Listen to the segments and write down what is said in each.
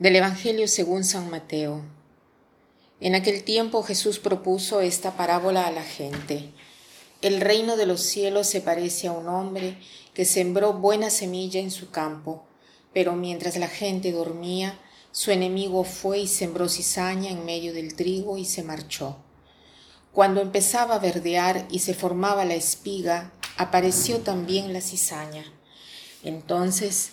Del Evangelio según San Mateo. En aquel tiempo Jesús propuso esta parábola a la gente. El reino de los cielos se parece a un hombre que sembró buena semilla en su campo, pero mientras la gente dormía, su enemigo fue y sembró cizaña en medio del trigo y se marchó. Cuando empezaba a verdear y se formaba la espiga, apareció también la cizaña. Entonces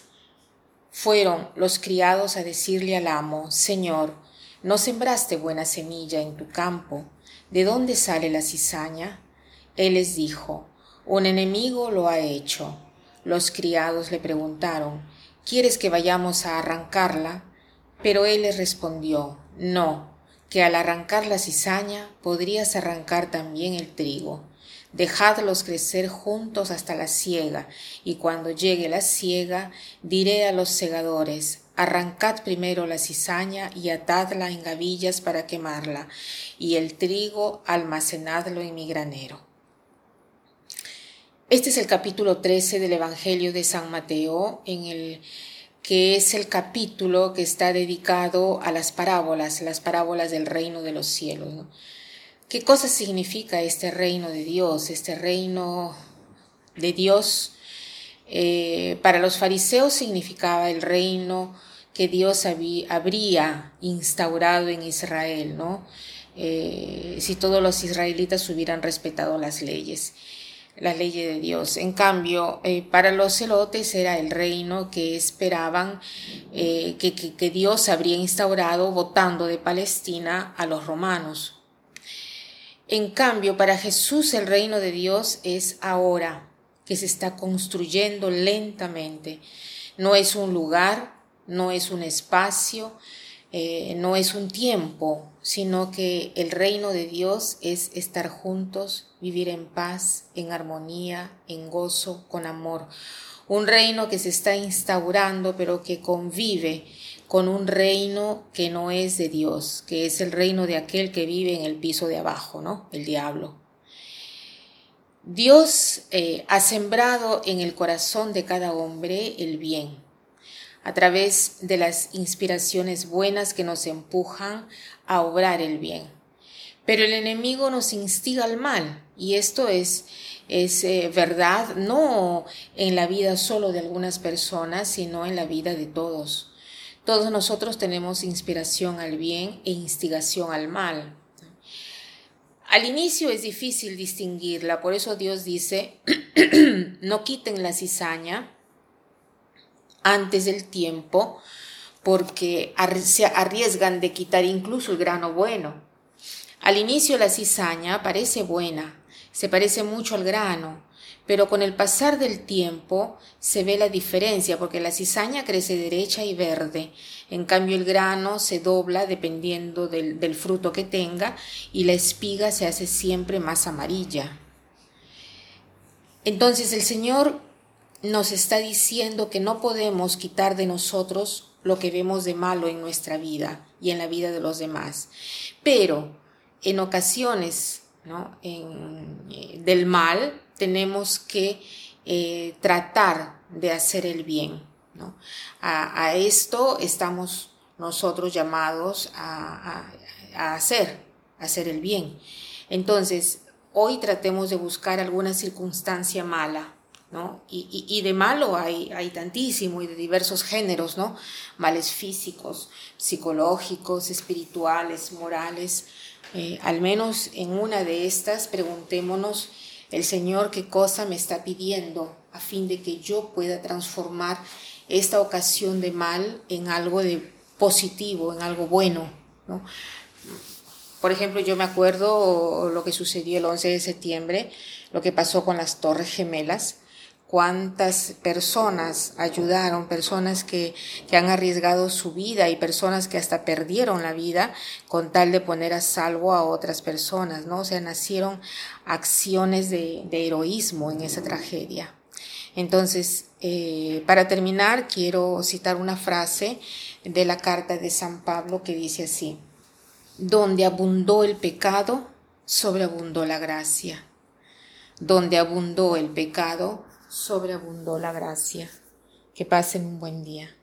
fueron los criados a decirle al amo, Señor, no sembraste buena semilla en tu campo, ¿de dónde sale la cizaña? Él les dijo, un enemigo lo ha hecho. Los criados le preguntaron, ¿quieres que vayamos a arrancarla? Pero él les respondió, no, que al arrancar la cizaña podrías arrancar también el trigo. Dejadlos crecer juntos hasta la siega, y cuando llegue la siega, diré a los segadores, arrancad primero la cizaña y atadla en gavillas para quemarla, y el trigo almacenadlo en mi granero. Este es el capítulo 13 del Evangelio de San Mateo, en el que es el capítulo que está dedicado a las parábolas, las parábolas del reino de los cielos. ¿Qué cosa significa este reino de Dios? Este reino de Dios eh, para los fariseos significaba el reino que Dios habría instaurado en Israel, ¿no? Eh, si todos los israelitas hubieran respetado las leyes, las leyes de Dios. En cambio, eh, para los celotes era el reino que esperaban que, que Dios habría instaurado votando de Palestina a los romanos. En cambio, para Jesús el reino de Dios es ahora, que se está construyendo lentamente. No es un lugar, no es un espacio, eh, no es un tiempo, sino que el reino de Dios es estar juntos, vivir en paz, en armonía, en gozo, con amor. Un reino que se está instaurando, pero que convive con un reino que no es de Dios, que es el reino de aquel que vive en el piso de abajo, ¿no? El diablo. Dios eh, ha sembrado en el corazón de cada hombre el bien, a través de las inspiraciones buenas que nos empujan a obrar el bien. Pero el enemigo nos instiga al mal, y esto es, es eh, verdad no en la vida solo de algunas personas, sino en la vida de todos. Todos nosotros tenemos inspiración al bien e instigación al mal. Al inicio es difícil distinguirla, por eso Dios dice, no quiten la cizaña antes del tiempo, porque se arriesgan de quitar incluso el grano bueno. Al inicio la cizaña parece buena, se parece mucho al grano, pero con el pasar del tiempo se ve la diferencia porque la cizaña crece derecha y verde, en cambio el grano se dobla dependiendo del, del fruto que tenga y la espiga se hace siempre más amarilla. Entonces el Señor nos está diciendo que no podemos quitar de nosotros lo que vemos de malo en nuestra vida y en la vida de los demás. Pero en ocasiones eh, del mal tenemos que eh, tratar de hacer el bien. A, esto estamos nosotros llamados a, hacer, a hacer el bien. Entonces, hoy tratemos de buscar alguna circunstancia mala, ¿no? Y, de malo hay, hay tantísimo y de diversos géneros, ¿no? Males físicos, psicológicos, espirituales, morales. Eh, al menos en una de estas preguntémonos el Señor qué cosa me está pidiendo a fin de que yo pueda transformar esta ocasión de mal en algo de positivo, en algo bueno. ¿no? Por ejemplo, yo me acuerdo lo que sucedió el 11 de septiembre, lo que pasó con las Torres Gemelas cuántas personas ayudaron, personas que, que, han arriesgado su vida y personas que hasta perdieron la vida con tal de poner a salvo a otras personas, ¿no? O sea, nacieron acciones de, de heroísmo en esa tragedia. Entonces, eh, para terminar, quiero citar una frase de la carta de San Pablo que dice así, donde abundó el pecado, sobreabundó la gracia. Donde abundó el pecado, sobreabundó la gracia. Que pasen un buen día.